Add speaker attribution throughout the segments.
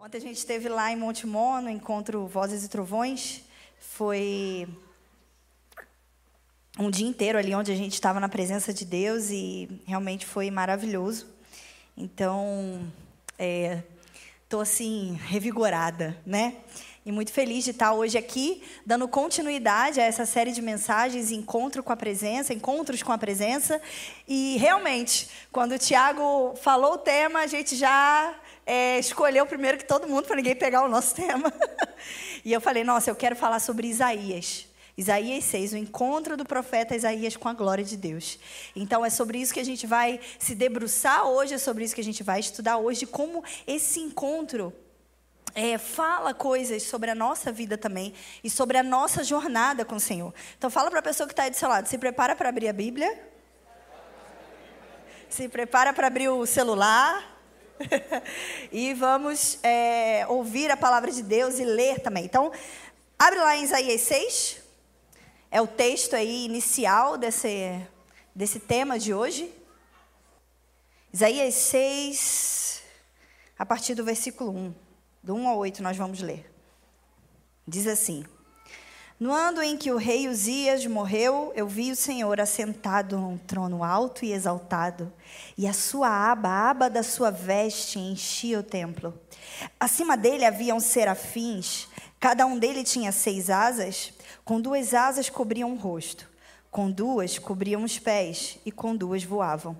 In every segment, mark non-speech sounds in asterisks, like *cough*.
Speaker 1: Ontem a gente esteve lá em Montemor, no encontro Vozes e Trovões. Foi um dia inteiro ali onde a gente estava na presença de Deus e realmente foi maravilhoso. Então, estou assim, revigorada, né? E muito feliz de estar hoje aqui, dando continuidade a essa série de mensagens, encontro com a presença, encontros com a presença. E realmente, quando o Tiago falou o tema, a gente já é, escolheu primeiro que todo mundo, para ninguém pegar o nosso *laughs* tema. e eu falei, nossa, eu quero falar sobre Isaías. Isaías 6, o encontro do profeta Isaías com a glória de Deus. Então é sobre isso que a gente vai se debruçar hoje, é sobre isso que a gente vai estudar hoje, como esse encontro é, fala coisas sobre a nossa vida também e sobre a nossa jornada com o Senhor. Então fala para a pessoa que está aí do seu lado, se prepara para abrir a Bíblia. Se prepara para abrir o celular. *laughs* e vamos é, ouvir a palavra de Deus e ler também. Então, abre lá em Isaías 6 é o texto aí inicial desse, desse tema de hoje. Isaías 6, a partir do versículo 1. Do 1 ao 8 nós vamos ler. Diz assim: No ano em que o rei Uzias morreu, eu vi o Senhor assentado num trono alto e exaltado, e a sua aba, a aba da sua veste, enchia o templo. Acima dele haviam serafins, cada um dele tinha seis asas. Com duas asas cobriam o rosto, com duas cobriam os pés e com duas voavam.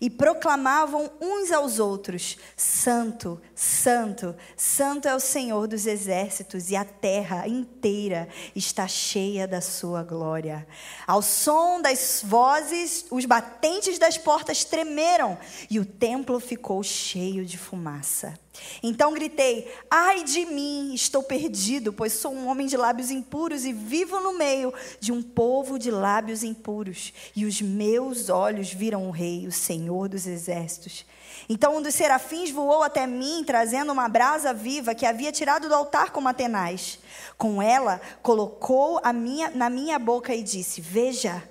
Speaker 1: E proclamavam uns aos outros: Santo, Santo, Santo é o Senhor dos exércitos, e a terra inteira está cheia da sua glória. Ao som das vozes, os batentes das portas tremeram, e o templo ficou cheio de fumaça. Então gritei: Ai de mim, estou perdido, pois sou um homem de lábios impuros e vivo no meio de um povo de lábios impuros. E os meus olhos viram o Rei, o Senhor dos exércitos. Então um dos serafins voou até mim, trazendo uma brasa viva que havia tirado do altar com Atenais. Com ela, colocou minha, na minha boca e disse: Veja.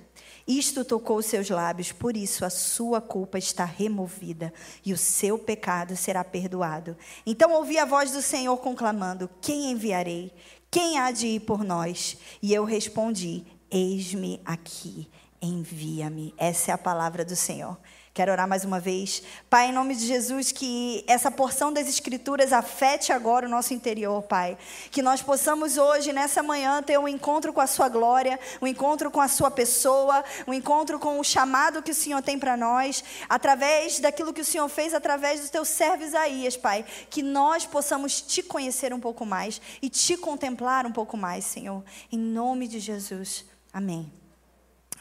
Speaker 1: Isto tocou seus lábios, por isso a sua culpa está removida e o seu pecado será perdoado. Então ouvi a voz do Senhor conclamando: Quem enviarei? Quem há de ir por nós? E eu respondi: Eis-me aqui, envia-me. Essa é a palavra do Senhor. Quero orar mais uma vez. Pai, em nome de Jesus, que essa porção das Escrituras afete agora o nosso interior, Pai. Que nós possamos hoje, nessa manhã, ter um encontro com a Sua glória, um encontro com a Sua pessoa, um encontro com o chamado que o Senhor tem para nós, através daquilo que o Senhor fez através do Teu servo Isaías, Pai. Que nós possamos Te conhecer um pouco mais e Te contemplar um pouco mais, Senhor. Em nome de Jesus. Amém.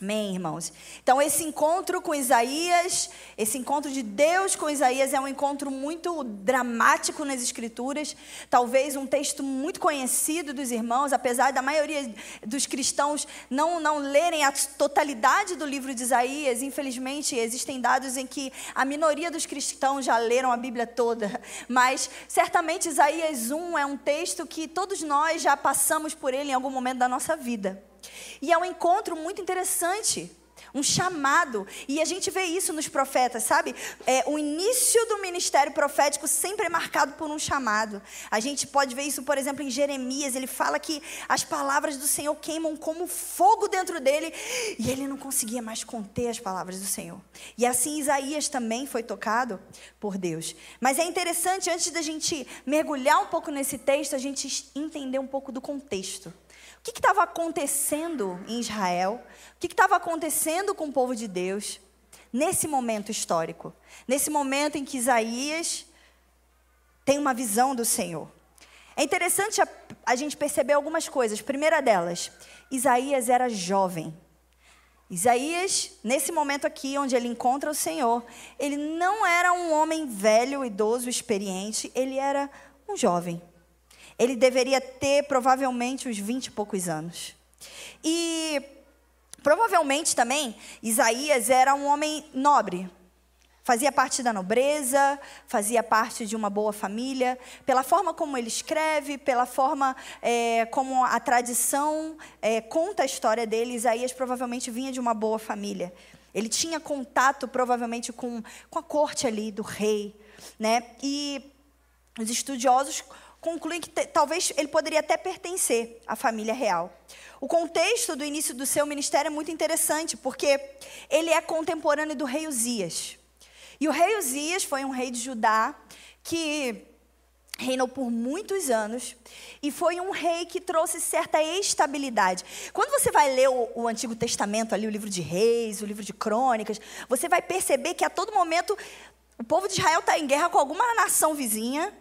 Speaker 1: Amém, irmãos? Então, esse encontro com Isaías, esse encontro de Deus com Isaías é um encontro muito dramático nas Escrituras. Talvez um texto muito conhecido dos irmãos, apesar da maioria dos cristãos não, não lerem a totalidade do livro de Isaías. Infelizmente, existem dados em que a minoria dos cristãos já leram a Bíblia toda. Mas, certamente, Isaías 1 é um texto que todos nós já passamos por ele em algum momento da nossa vida. E é um encontro muito interessante, um chamado. E a gente vê isso nos profetas, sabe? É, o início do ministério profético sempre é marcado por um chamado. A gente pode ver isso, por exemplo, em Jeremias. Ele fala que as palavras do Senhor queimam como fogo dentro dele. E ele não conseguia mais conter as palavras do Senhor. E assim Isaías também foi tocado por Deus. Mas é interessante, antes da gente mergulhar um pouco nesse texto, a gente entender um pouco do contexto. Que estava acontecendo em Israel? O que estava acontecendo com o povo de Deus nesse momento histórico? Nesse momento em que Isaías tem uma visão do Senhor. É interessante a, a gente perceber algumas coisas. Primeira delas, Isaías era jovem. Isaías, nesse momento aqui, onde ele encontra o Senhor, ele não era um homem velho, idoso, experiente, ele era um jovem. Ele deveria ter provavelmente uns 20 e poucos anos. E provavelmente também Isaías era um homem nobre, fazia parte da nobreza, fazia parte de uma boa família, pela forma como ele escreve, pela forma é, como a tradição é, conta a história dele, Isaías provavelmente vinha de uma boa família. Ele tinha contato provavelmente com, com a corte ali do rei, né? E os estudiosos concluem que talvez ele poderia até pertencer à família real. O contexto do início do seu ministério é muito interessante, porque ele é contemporâneo do rei Uzias. E o rei Uzias foi um rei de Judá que reinou por muitos anos e foi um rei que trouxe certa estabilidade. Quando você vai ler o, o, Antigo Testamento, ali o livro de Reis, o livro de Crônicas, você vai perceber que a todo momento o povo de Israel está em guerra com alguma nação vizinha.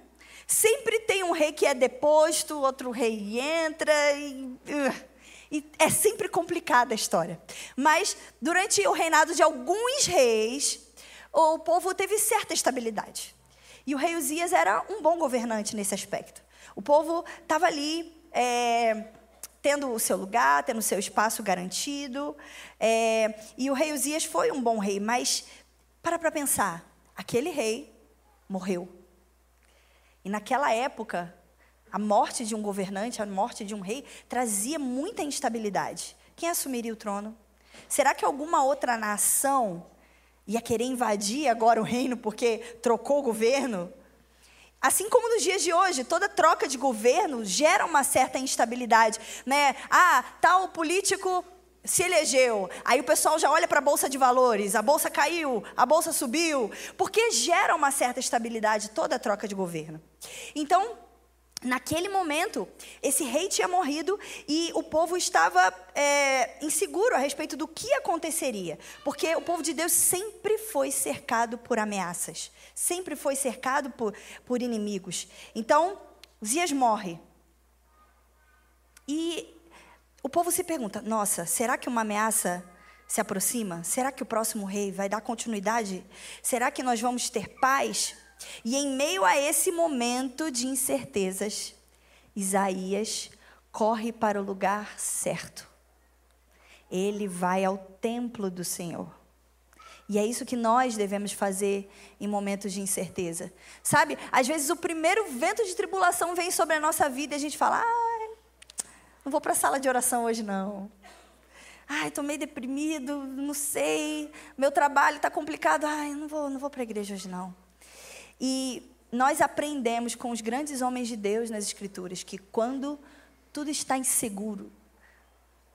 Speaker 1: Sempre tem um rei que é deposto, outro rei entra e, uh, e é sempre complicada a história. Mas durante o reinado de alguns reis, o povo teve certa estabilidade. E o rei Uzias era um bom governante nesse aspecto. O povo estava ali é, tendo o seu lugar, tendo o seu espaço garantido. É, e o rei Uzias foi um bom rei, mas para para pensar, aquele rei morreu. E naquela época, a morte de um governante, a morte de um rei, trazia muita instabilidade. Quem assumiria o trono? Será que alguma outra nação ia querer invadir agora o reino porque trocou o governo. Assim como nos dias de hoje, toda troca de governo gera uma certa instabilidade, né? Ah, tal político se elegeu, aí o pessoal já olha para a bolsa de valores, a bolsa caiu, a bolsa subiu, porque gera uma certa estabilidade toda troca de governo. Então, Naquele momento, esse rei tinha morrido e o povo estava é, inseguro a respeito do que aconteceria, porque o povo de Deus sempre foi cercado por ameaças, sempre foi cercado por, por inimigos. Então, Zias morre. E o povo se pergunta: nossa, será que uma ameaça se aproxima? Será que o próximo rei vai dar continuidade? Será que nós vamos ter paz? E em meio a esse momento de incertezas, Isaías corre para o lugar certo. Ele vai ao templo do Senhor. E é isso que nós devemos fazer em momentos de incerteza. Sabe, às vezes o primeiro vento de tribulação vem sobre a nossa vida e a gente fala: ai, não vou para a sala de oração hoje não. Ai, estou meio deprimido, não sei, meu trabalho está complicado. Ai, não vou, não vou para a igreja hoje não. E nós aprendemos com os grandes homens de Deus nas Escrituras que quando tudo está inseguro,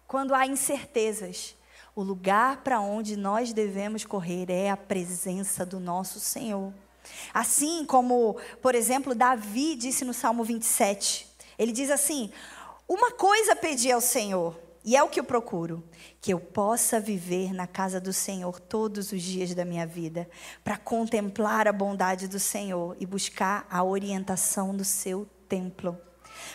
Speaker 1: quando há incertezas, o lugar para onde nós devemos correr é a presença do nosso Senhor. Assim como, por exemplo, Davi disse no Salmo 27. Ele diz assim: Uma coisa pedi ao Senhor, e é o que eu procuro: que eu possa viver na casa do Senhor todos os dias da minha vida, para contemplar a bondade do Senhor e buscar a orientação do seu templo.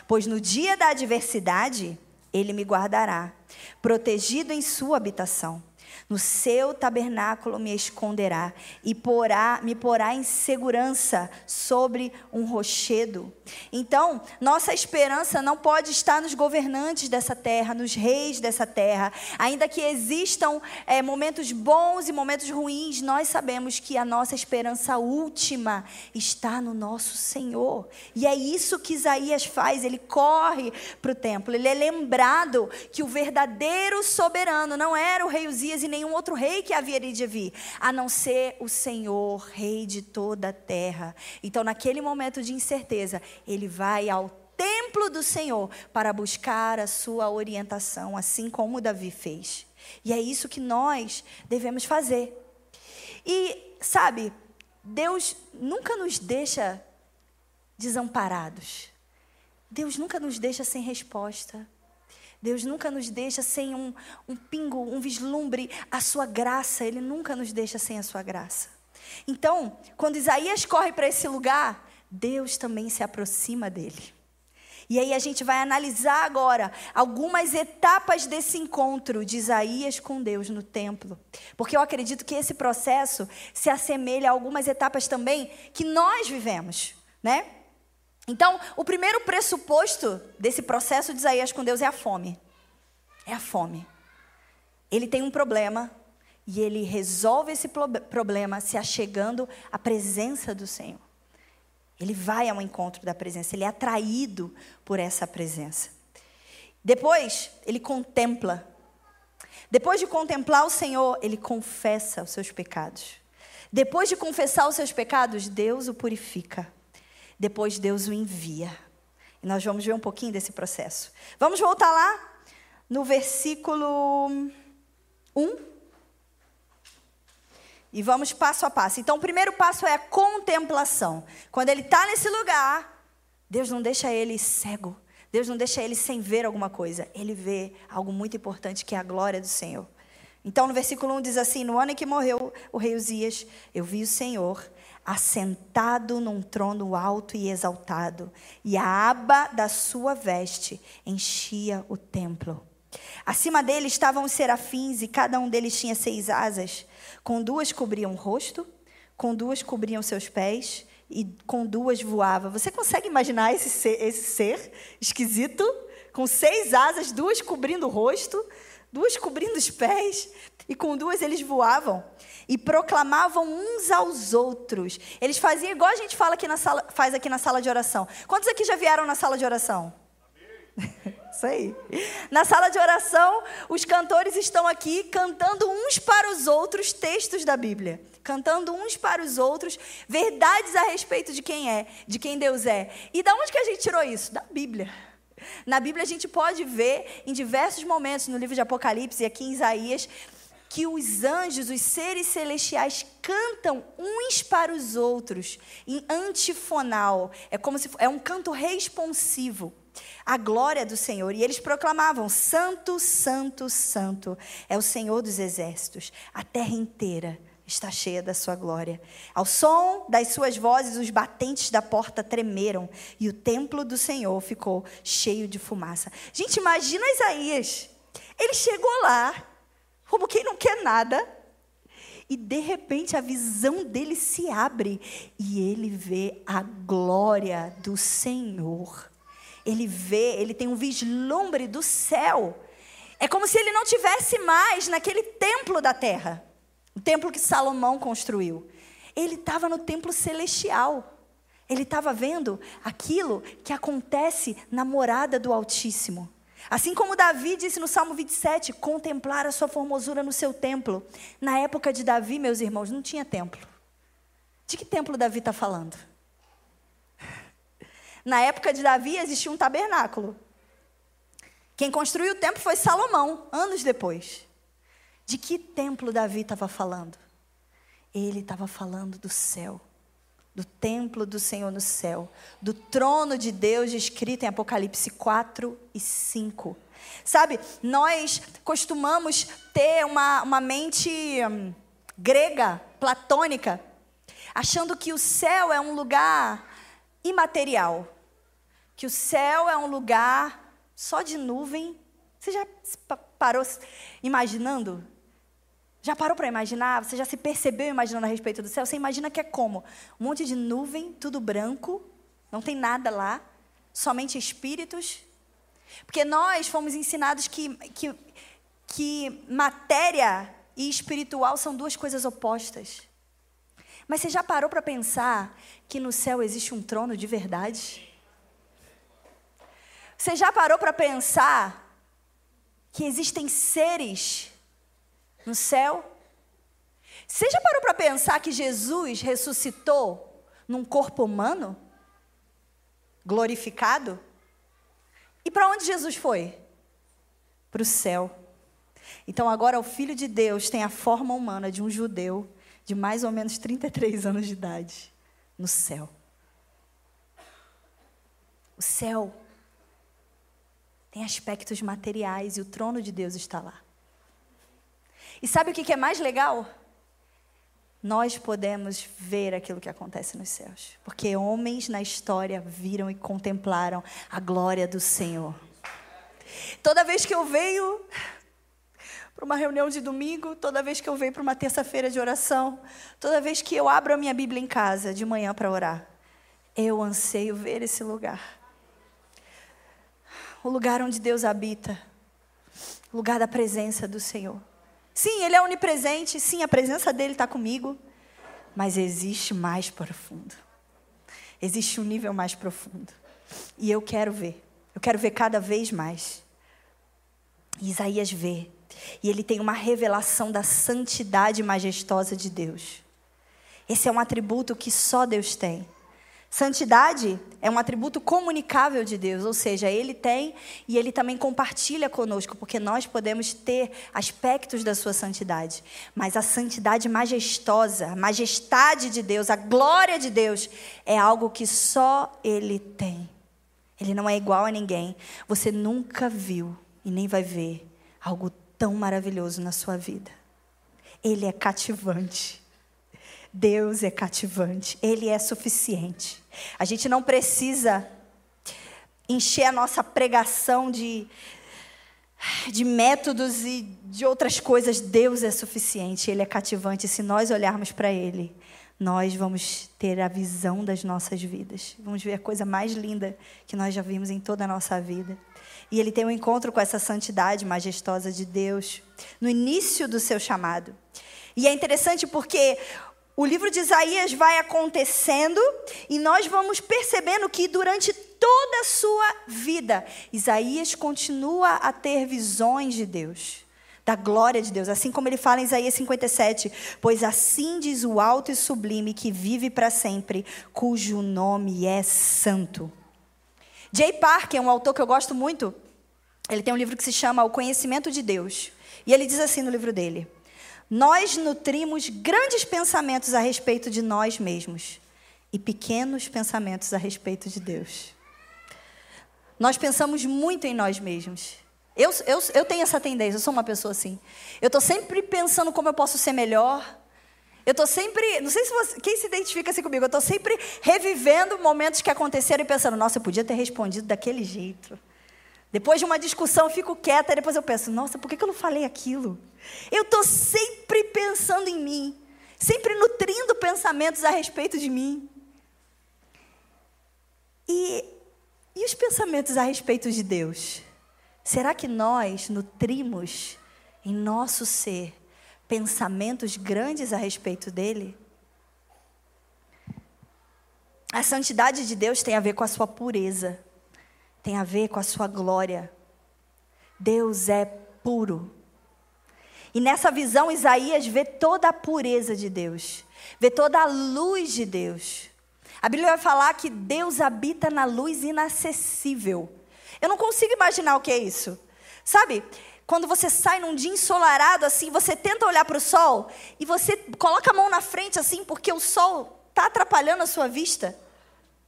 Speaker 1: Pois no dia da adversidade, ele me guardará, protegido em sua habitação. No seu tabernáculo me esconderá e porá, me porá em segurança sobre um rochedo. Então, nossa esperança não pode estar nos governantes dessa terra, nos reis dessa terra. Ainda que existam é, momentos bons e momentos ruins, nós sabemos que a nossa esperança última está no nosso Senhor. E é isso que Isaías faz. Ele corre para o templo. Ele é lembrado que o verdadeiro soberano não era o rei Uzias e nenhum outro rei que havia de vir, a não ser o Senhor, rei de toda a terra. Então, naquele momento de incerteza, ele vai ao templo do Senhor para buscar a sua orientação, assim como Davi fez. E é isso que nós devemos fazer. E, sabe, Deus nunca nos deixa desamparados. Deus nunca nos deixa sem resposta. Deus nunca nos deixa sem um, um pingo, um vislumbre, a sua graça. Ele nunca nos deixa sem a sua graça. Então, quando Isaías corre para esse lugar, Deus também se aproxima dele. E aí a gente vai analisar agora algumas etapas desse encontro de Isaías com Deus no templo. Porque eu acredito que esse processo se assemelha a algumas etapas também que nós vivemos, né? Então, o primeiro pressuposto desse processo de Isaías com Deus é a fome. É a fome. Ele tem um problema E ele resolve esse problema se achegando à presença do Senhor. Ele vai ao encontro da presença, ele é atraído por essa presença. Depois, ele contempla. Depois de contemplar o Senhor, ele confessa os seus pecados. Depois de confessar os seus pecados, Deus o purifica. Depois, Deus o envia. E nós vamos ver um pouquinho desse processo. Vamos voltar lá no versículo 1. E vamos passo a passo. Então, o primeiro passo é a contemplação. Quando ele está nesse lugar, Deus não deixa ele cego. Deus não deixa ele sem ver alguma coisa. Ele vê algo muito importante que é a glória do Senhor. Então, no versículo 1 diz assim: No ano em que morreu o rei Uzias, eu vi o Senhor assentado num trono alto e exaltado, e a aba da sua veste enchia o templo. Acima dele estavam os serafins, e cada um deles tinha seis asas. Com duas cobriam o rosto, com duas cobriam seus pés, e com duas voava. Você consegue imaginar esse ser, esse ser esquisito? Com seis asas, duas cobrindo o rosto, duas cobrindo os pés, e com duas eles voavam e proclamavam uns aos outros. Eles faziam igual a gente fala aqui na sala, faz aqui na sala de oração. Quantos aqui já vieram na sala de oração? *laughs* Isso aí. Na sala de oração, os cantores estão aqui cantando uns para os outros textos da Bíblia. Cantando uns para os outros verdades a respeito de quem é, de quem Deus é. E da onde que a gente tirou isso? Da Bíblia. Na Bíblia a gente pode ver em diversos momentos, no livro de Apocalipse e aqui em Isaías, que os anjos, os seres celestiais, cantam uns para os outros em antifonal. É como se é um canto responsivo a glória do Senhor. E eles proclamavam: Santo, Santo, Santo é o Senhor dos exércitos. A terra inteira está cheia da sua glória. Ao som das suas vozes, os batentes da porta tremeram e o templo do Senhor ficou cheio de fumaça. Gente, imagina Isaías. Ele chegou lá, como quem não quer nada, e de repente a visão dele se abre e ele vê a glória do Senhor ele vê, ele tem um vislumbre do céu. É como se ele não tivesse mais naquele templo da terra, o templo que Salomão construiu. Ele estava no templo celestial. Ele estava vendo aquilo que acontece na morada do Altíssimo. Assim como Davi disse no Salmo 27, contemplar a sua formosura no seu templo. Na época de Davi, meus irmãos, não tinha templo. De que templo Davi está falando? Na época de Davi existia um tabernáculo. Quem construiu o templo foi Salomão, anos depois. De que templo Davi estava falando? Ele estava falando do céu, do templo do Senhor no céu, do trono de Deus escrito em Apocalipse 4 e 5. Sabe, nós costumamos ter uma, uma mente hum, grega, platônica, achando que o céu é um lugar imaterial que o céu é um lugar só de nuvem. Você já parou imaginando? Já parou para imaginar? Você já se percebeu imaginando a respeito do céu? Você imagina que é como? Um monte de nuvem, tudo branco, não tem nada lá, somente espíritos. Porque nós fomos ensinados que, que, que matéria e espiritual são duas coisas opostas. Mas você já parou para pensar que no céu existe um trono de verdade? Você já parou para pensar que existem seres no céu? Você já parou para pensar que Jesus ressuscitou num corpo humano? Glorificado? E para onde Jesus foi? Para o céu. Então agora o Filho de Deus tem a forma humana de um judeu de mais ou menos 33 anos de idade no céu. O céu tem aspectos materiais e o trono de Deus está lá. E sabe o que é mais legal? Nós podemos ver aquilo que acontece nos céus, porque homens na história viram e contemplaram a glória do Senhor. Toda vez que eu venho para uma reunião de domingo, toda vez que eu venho para uma terça-feira de oração, toda vez que eu abro a minha Bíblia em casa de manhã para orar, eu anseio ver esse lugar o lugar onde Deus habita, o lugar da presença do Senhor. Sim, Ele é onipresente. Sim, a presença dele está comigo. Mas existe mais profundo. Existe um nível mais profundo. E eu quero ver. Eu quero ver cada vez mais. Isaías vê. E ele tem uma revelação da santidade majestosa de Deus. Esse é um atributo que só Deus tem. Santidade é um atributo comunicável de Deus, ou seja, Ele tem e Ele também compartilha conosco, porque nós podemos ter aspectos da Sua santidade. Mas a santidade majestosa, a majestade de Deus, a glória de Deus, é algo que só Ele tem. Ele não é igual a ninguém. Você nunca viu e nem vai ver algo tão maravilhoso na sua vida. Ele é cativante. Deus é cativante, Ele é suficiente. A gente não precisa encher a nossa pregação de, de métodos e de outras coisas. Deus é suficiente, Ele é cativante. Se nós olharmos para Ele, nós vamos ter a visão das nossas vidas. Vamos ver a coisa mais linda que nós já vimos em toda a nossa vida. E ele tem um encontro com essa santidade majestosa de Deus no início do seu chamado. E é interessante porque o livro de Isaías vai acontecendo e nós vamos percebendo que durante toda a sua vida, Isaías continua a ter visões de Deus, da glória de Deus, assim como ele fala em Isaías 57, pois assim diz o alto e sublime que vive para sempre, cujo nome é santo. Jay Parker, um autor que eu gosto muito, ele tem um livro que se chama O Conhecimento de Deus. E ele diz assim no livro dele: nós nutrimos grandes pensamentos a respeito de nós mesmos e pequenos pensamentos a respeito de Deus. Nós pensamos muito em nós mesmos. Eu, eu, eu tenho essa tendência, eu sou uma pessoa assim. Eu estou sempre pensando como eu posso ser melhor. Eu estou sempre, não sei se você, quem se identifica assim comigo, eu estou sempre revivendo momentos que aconteceram e pensando, nossa, eu podia ter respondido daquele jeito. Depois de uma discussão, eu fico quieta, depois eu penso, nossa, por que eu não falei aquilo? Eu estou sempre pensando em mim, sempre nutrindo pensamentos a respeito de mim. E, e os pensamentos a respeito de Deus? Será que nós nutrimos em nosso ser pensamentos grandes a respeito dele? A santidade de Deus tem a ver com a sua pureza tem a ver com a sua glória. Deus é puro. E nessa visão, Isaías vê toda a pureza de Deus, vê toda a luz de Deus. A Bíblia vai falar que Deus habita na luz inacessível. Eu não consigo imaginar o que é isso. Sabe, quando você sai num dia ensolarado assim, você tenta olhar para o sol e você coloca a mão na frente assim, porque o sol está atrapalhando a sua vista.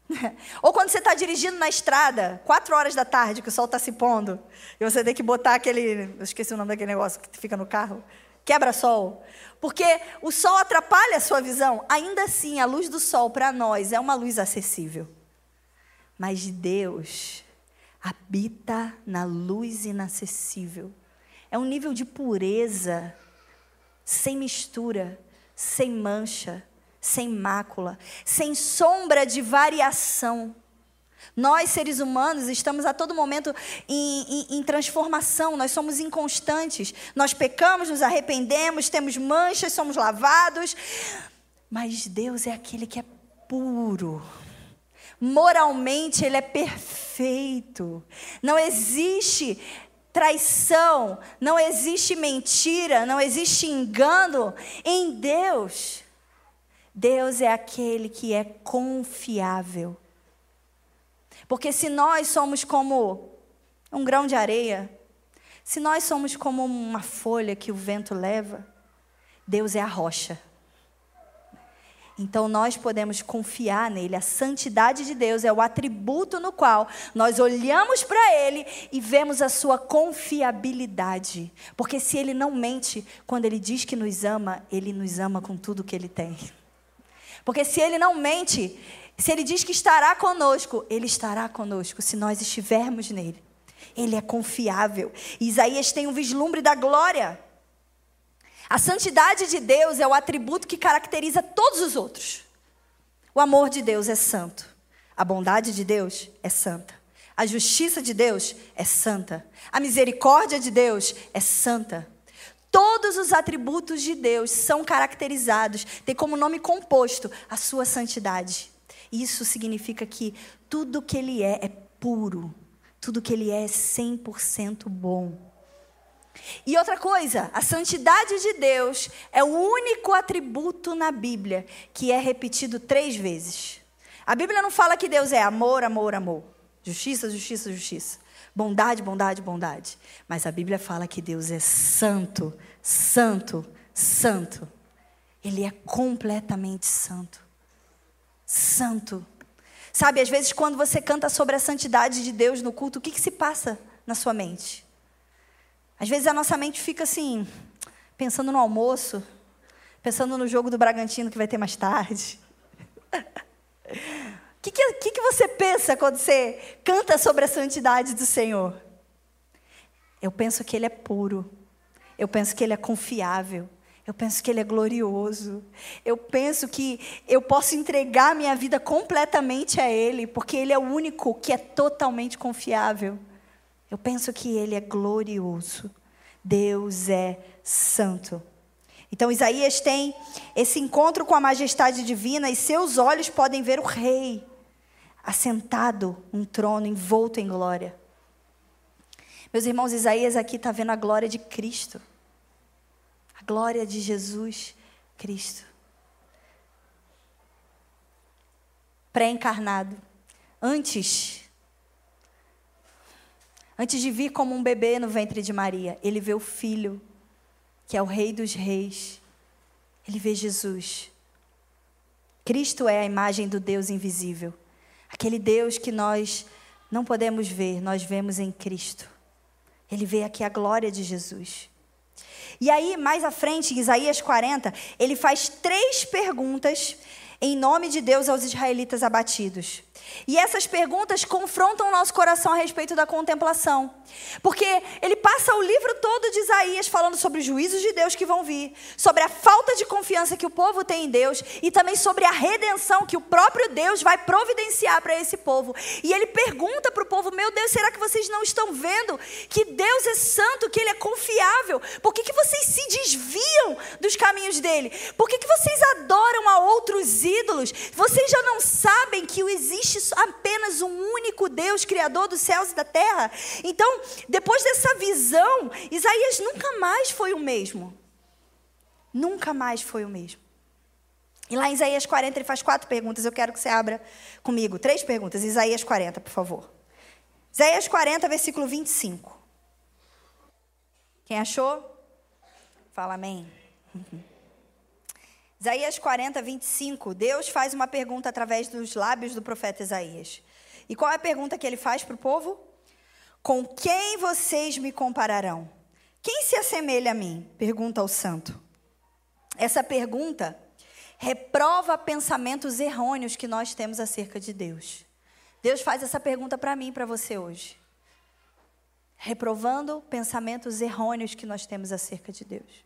Speaker 1: *laughs* Ou quando você está dirigindo na estrada, quatro horas da tarde, que o sol está se pondo, e você tem que botar aquele. Eu esqueci o nome daquele negócio que fica no carro. Quebra-sol. Porque o sol atrapalha a sua visão. Ainda assim, a luz do sol para nós é uma luz acessível. Mas Deus habita na luz inacessível. É um nível de pureza, sem mistura, sem mancha, sem mácula, sem sombra de variação. Nós, seres humanos, estamos a todo momento em, em, em, transformação, nós somos inconstantes. Nós pecamos, nos arrependemos, temos manchas, somos lavados. Mas Deus é aquele que é puro. Moralmente, Ele é perfeito. Não existe traição, não existe mentira, não existe engano em Deus. Deus é aquele que é confiável. Porque se nós somos como um grão de areia, se nós somos como uma folha que o vento leva, Deus é a rocha. Então nós podemos confiar nele. A santidade de Deus é o atributo no qual nós olhamos para ele e vemos a sua confiabilidade. Porque se ele não mente, quando ele diz que nos ama, ele nos ama com tudo que ele tem. Porque se ele não mente, se ele diz que estará conosco, ele estará conosco se nós estivermos nele. Ele é confiável. Isaías tem um vislumbre da glória. A santidade de Deus é o atributo que caracteriza todos os outros. O amor de Deus é santo. A bondade de Deus é santa. A justiça de Deus é santa. A misericórdia de Deus é santa. Todos os atributos de Deus são caracterizados, tem como nome composto a sua santidade. Isso significa que tudo que ele é é puro, tudo que ele é é 100% bom. E outra coisa, a santidade de Deus é o único atributo na Bíblia que é repetido três vezes. A Bíblia não fala que Deus é amor, amor, amor. Justiça, justiça, justiça. Bondade, bondade, bondade. Mas a Bíblia fala que Deus é santo, santo, santo. Ele é completamente santo. Santo. Sabe, às vezes, quando você canta sobre a santidade de Deus no culto, o que, que se passa na sua mente? Às vezes a nossa mente fica assim, pensando no almoço, pensando no jogo do Bragantino que vai ter mais tarde. O que, que, que, você pensa quando você canta sobre a santidade do Senhor? Eu penso que Ele é puro. Eu penso que Ele é confiável. Eu penso que Ele é glorioso. Eu penso que eu posso entregar minha vida completamente a Ele, porque Ele é o único que é totalmente confiável. Eu penso que Ele é glorioso. Deus é santo. Então Isaías tem esse encontro com a majestade divina e seus olhos podem ver o rei assentado num trono envolto em glória. Meus irmãos, Isaías aqui está vendo a glória de Cristo. A glória de Jesus Cristo. Pré-encarnado. Antes Antes de vir como um bebê no ventre de Maria, ele vê o filho, que é o Rei dos Reis. Ele vê Jesus. Cristo é a imagem do Deus invisível. Aquele Deus que nós não podemos ver, nós vemos em Cristo. Ele vê aqui a glória de Jesus. E aí, mais à frente, em Isaías 40, ele faz três perguntas em nome de Deus aos israelitas abatidos. E essas perguntas confrontam o nosso coração a respeito da contemplação. Porque ele passa o livro todo de Isaías falando sobre os juízos de Deus que vão vir, sobre a falta de confiança que o povo tem em Deus e também sobre a redenção que o próprio Deus vai providenciar para esse povo. E ele pergunta para o povo: Meu Deus, será que vocês não estão vendo que Deus é santo, que Ele é confiável? Por que, que vocês se desviam dos caminhos dele? Por que, que vocês adoram a outros ídolos? Vocês já não sabem que existe apenas um único Deus, Criador dos céus e da terra? Então, depois dessa visão, Isaías nunca mais foi o mesmo. Nunca mais foi o mesmo. E lá em Isaías 40 ele faz quatro perguntas. Eu quero que você abra comigo. Três perguntas. Isaías 40, por favor. Isaías 40, versículo 25. Quem achou? Fala amém. *laughs* Isaías 40, 25. Deus faz uma pergunta através dos lábios do profeta Isaías. E qual é a pergunta que ele faz para o povo? Com quem vocês me compararão? Quem se assemelha a mim? Pergunta o santo. Essa pergunta reprova pensamentos errôneos que nós temos acerca de Deus. Deus faz essa pergunta para mim para você hoje. Reprovando pensamentos errôneos que nós temos acerca de Deus.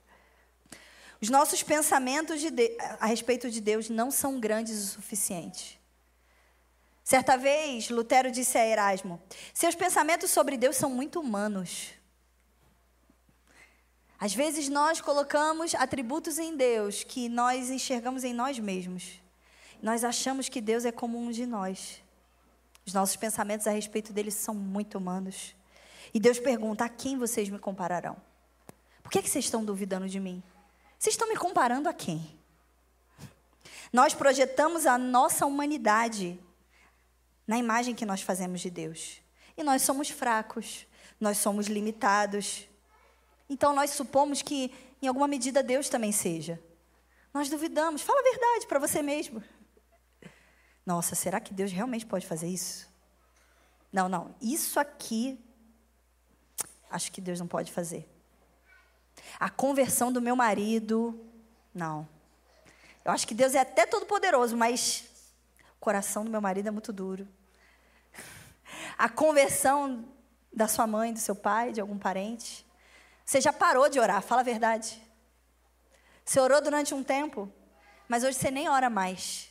Speaker 1: Os nossos pensamentos de de a respeito de Deus não são grandes o suficiente. Certa vez, Lutero disse a Erasmo: Seus pensamentos sobre Deus são muito humanos. Às vezes nós colocamos atributos em Deus que nós enxergamos em nós mesmos. Nós achamos que Deus é como um de nós. Os nossos pensamentos a respeito dele são muito humanos. E Deus pergunta: a quem vocês me compararão? Por que, é que vocês estão duvidando de mim? Vocês estão me comparando a quem? Nós projetamos a nossa humanidade na imagem que nós fazemos de Deus. E nós somos fracos, nós somos limitados. Então nós supomos que, em alguma medida, Deus também seja. Nós duvidamos. Fala a verdade para você mesmo. Nossa, será que Deus realmente pode fazer isso? Não, não. Isso aqui, acho que Deus não pode fazer. A conversão do meu marido, não. Eu acho que Deus é até todo poderoso, mas coração do meu marido é muito duro. A conversão da sua mãe, do seu pai, de algum parente. Você já parou de orar, fala a verdade. Você orou durante um tempo, mas hoje você nem ora mais.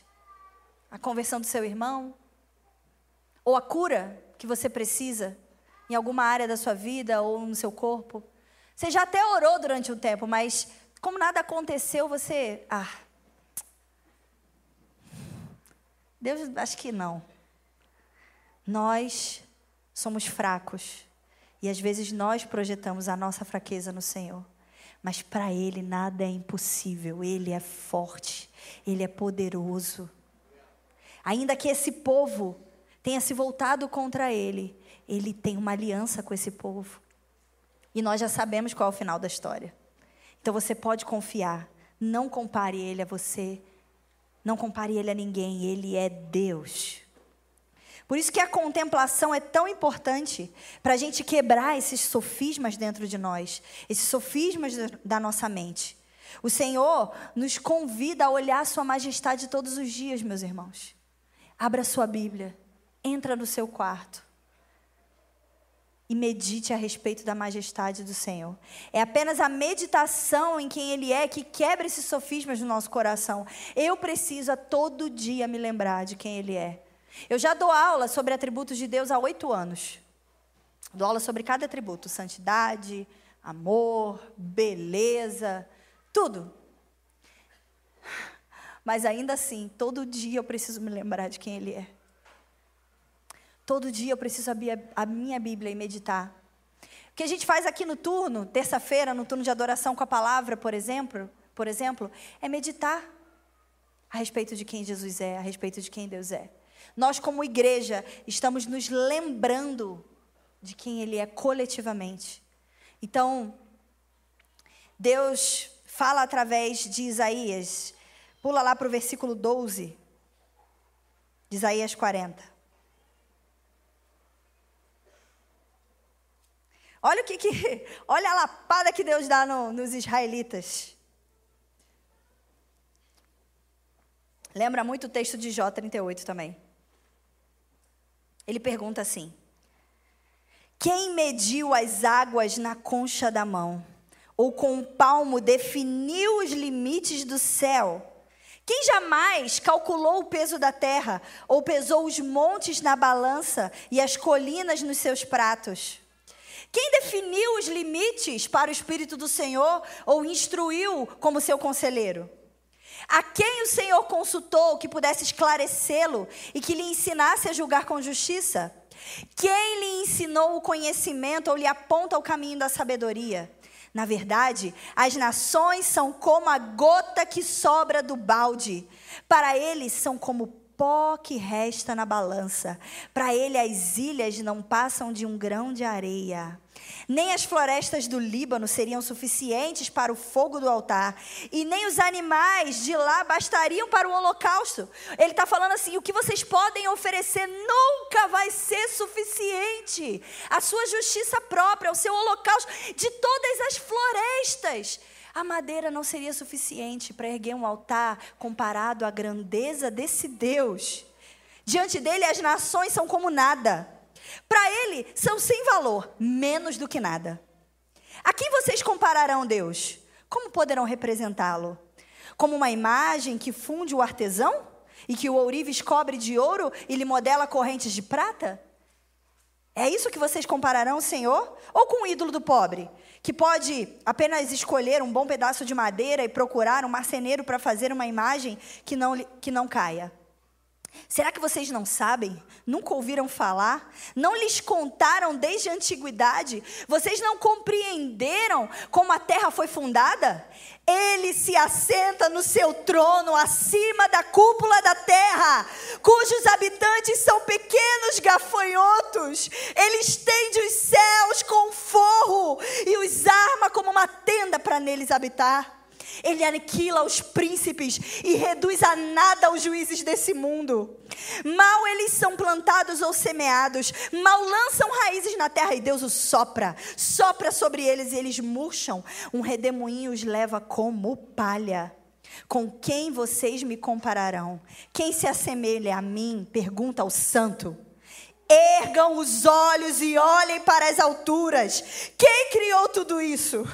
Speaker 1: A conversão do seu irmão, ou a cura que você precisa em alguma área da sua vida ou no seu corpo. Você já até orou durante um tempo, mas como nada aconteceu, você. Ah. Deus, acho que não. Nós somos fracos. E às vezes nós projetamos a nossa fraqueza no Senhor. Mas para Ele nada é impossível. Ele é forte. Ele é poderoso. Ainda que esse povo tenha se voltado contra Ele, Ele tem uma aliança com esse povo. E nós já sabemos qual é o final da história. Então você pode confiar. Não compare ele a você. Não compare ele a ninguém. Ele é Deus. Por isso que a contemplação é tão importante para a gente quebrar esses sofismas dentro de nós, esses sofismas da nossa mente. O Senhor nos convida a olhar a Sua majestade todos os dias, meus irmãos. Abra sua Bíblia, entra no seu quarto e medite a respeito da majestade do Senhor. É apenas a meditação em quem Ele é que quebra esses sofismas no nosso coração. Eu preciso a todo dia me lembrar de quem Ele é. Eu já dou aula sobre atributos de Deus há oito anos. Dou aula sobre cada atributo: santidade, amor, beleza, tudo. Mas ainda assim, todo dia eu preciso me lembrar de quem Ele é. Todo dia eu preciso abrir a minha Bíblia e meditar. O que a gente faz aqui no turno, terça-feira, no turno de adoração com a palavra, por exemplo, por exemplo, é meditar a respeito de quem Jesus é, a respeito de quem Deus é. Nós, como igreja, estamos nos lembrando de quem Ele é coletivamente. Então, Deus fala através de Isaías. Pula lá para o versículo 12, de Isaías 40. Olha o que, que *laughs* olha a lapada que Deus dá no, nos israelitas. Lembra muito o texto de Jó 38 também. Ele pergunta assim: Quem mediu as águas na concha da mão? Ou com o palmo definiu os limites do céu? Quem jamais calculou o peso da terra, ou pesou os montes na balança e as colinas nos seus pratos? Quem definiu os limites para o Espírito do Senhor ou instruiu como seu conselheiro? A quem o Senhor consultou que pudesse esclarecê-lo e que lhe ensinasse a julgar com justiça? Quem lhe ensinou o conhecimento ou lhe aponta o caminho da sabedoria? Na verdade, as nações são como a gota que sobra do balde. Para eles são como pó que resta na balança. Para ele, as ilhas não passam de um grão de areia. Nem as florestas do Líbano seriam suficientes para o fogo do altar, e nem os animais de lá bastariam para o holocausto. Ele está falando assim: o que vocês podem oferecer nunca vai ser suficiente. A sua justiça própria, o seu holocausto, de todas as florestas a madeira não seria suficiente para erguer um altar comparado à grandeza desse Deus. Diante dele, as nações são como nada. Para ele, são sem valor, menos do que nada. A quem vocês compararão Deus? Como poderão representá-lo? Como uma imagem que funde o artesão? E que o ourives cobre de ouro e lhe modela correntes de prata? É isso que vocês compararão o Senhor? Ou com o ídolo do pobre, que pode apenas escolher um bom pedaço de madeira e procurar um marceneiro para fazer uma imagem que não, que não caia? Será que vocês não sabem? Nunca ouviram falar? Não lhes contaram desde a antiguidade? Vocês não compreenderam como a terra foi fundada? Ele se assenta no seu trono acima da cúpula da terra, cujos habitantes são pequenos gafanhotos. Ele estende os céus com forro e os arma como uma tenda para neles habitar. Ele aniquila os príncipes e reduz a nada os juízes desse mundo. Mal eles são plantados ou semeados, mal lançam raízes na terra e Deus os sopra, sopra sobre eles e eles murcham. Um redemoinho os leva como palha. Com quem vocês me compararão? Quem se assemelha a mim? Pergunta ao santo. Ergam os olhos e olhem para as alturas. Quem criou tudo isso?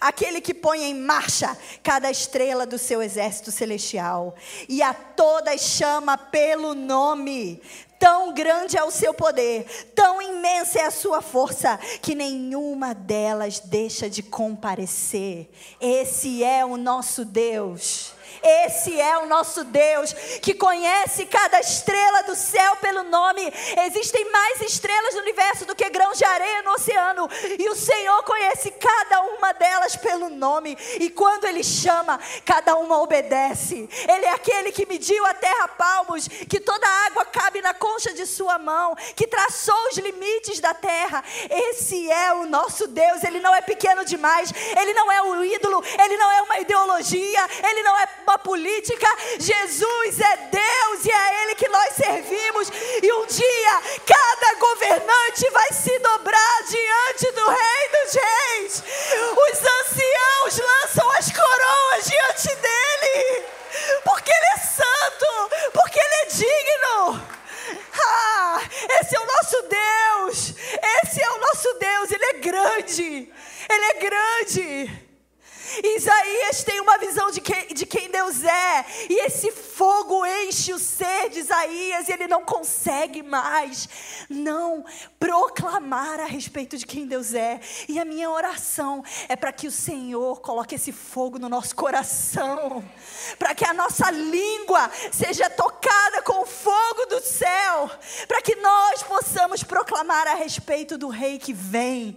Speaker 1: Aquele que põe em marcha cada estrela do seu exército celestial e a todas chama pelo nome. Tão grande é o seu poder, tão imensa é a sua força, que nenhuma delas deixa de comparecer. Esse é o nosso Deus. Esse é o nosso Deus que conhece cada estrela do céu pelo nome. Existem mais estrelas no universo do que grãos de areia no oceano. E o Senhor conhece cada uma delas pelo nome. E quando Ele chama, cada uma obedece. Ele é aquele que mediu a terra palmos, que toda a água cabe na concha de Sua mão, que traçou os limites da terra. Esse é o nosso Deus. Ele não é pequeno demais. Ele não é um ídolo. Ele não é uma ideologia. Ele não é uma política. Jesus é Deus e é Ele que nós servimos. E um dia cada governante vai se dobrar diante do Rei dos Reis. Os anciãos lançam as coroas diante dele. Porque Ele é santo, porque Ele é digno. Ah, esse é o nosso Deus. Esse é o nosso Deus. Ele é grande. Ele é grande. Isaías tem uma visão de, de quem Deus é, e esse fogo enche o ser de Isaías, e ele não consegue mais não proclamar a respeito de quem Deus é. E a minha oração é para que o Senhor coloque esse fogo no nosso coração, para que a nossa língua seja tocada com o fogo do céu, para que nós possamos proclamar a respeito do Rei que vem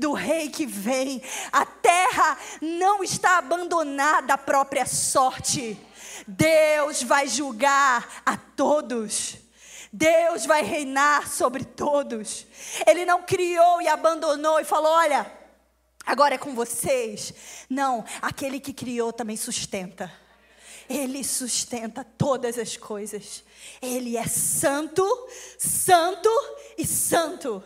Speaker 1: do rei que vem. A terra não está abandonada à própria sorte. Deus vai julgar a todos. Deus vai reinar sobre todos. Ele não criou e abandonou e falou: olha, agora é com vocês. Não, aquele que criou também sustenta. Ele sustenta todas as coisas. Ele é santo, santo e santo.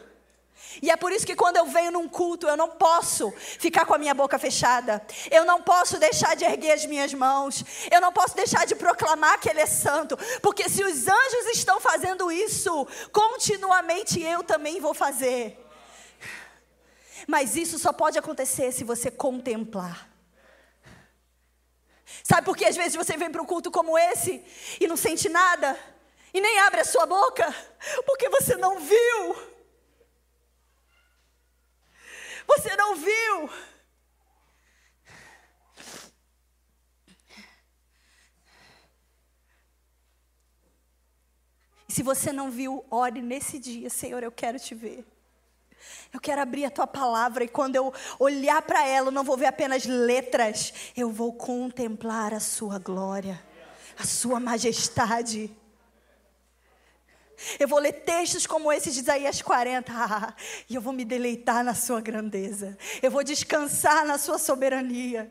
Speaker 1: E é por isso que quando eu venho num culto, eu não posso ficar com a minha boca fechada. Eu não posso deixar de erguer as minhas mãos. Eu não posso deixar de proclamar que Ele é santo. Porque se os anjos estão fazendo isso, continuamente eu também vou fazer. Mas isso só pode acontecer se você contemplar. Sabe por que às vezes você vem para um culto como esse e não sente nada? E nem abre a sua boca? Porque você não viu. Você não viu. E se você não viu, ore nesse dia, Senhor, eu quero te ver. Eu quero abrir a tua palavra e quando eu olhar para ela, eu não vou ver apenas letras, eu vou contemplar a sua glória, a sua majestade. Eu vou ler textos como esse de Isaías 40, ah, *laughs* e eu vou me deleitar na sua grandeza. Eu vou descansar na sua soberania.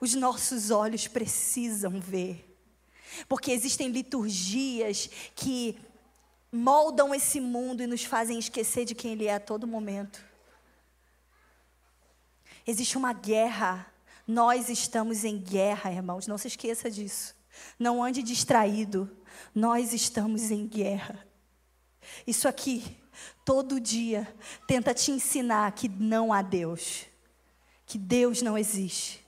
Speaker 1: Os nossos olhos precisam ver. Porque existem liturgias que moldam esse mundo e nos fazem esquecer de quem Ele é a todo momento. Existe uma guerra. Nós estamos em guerra, irmãos. Não se esqueça disso. Não ande distraído. Nós estamos em guerra. Isso aqui, todo dia, tenta te ensinar que não há Deus, que Deus não existe,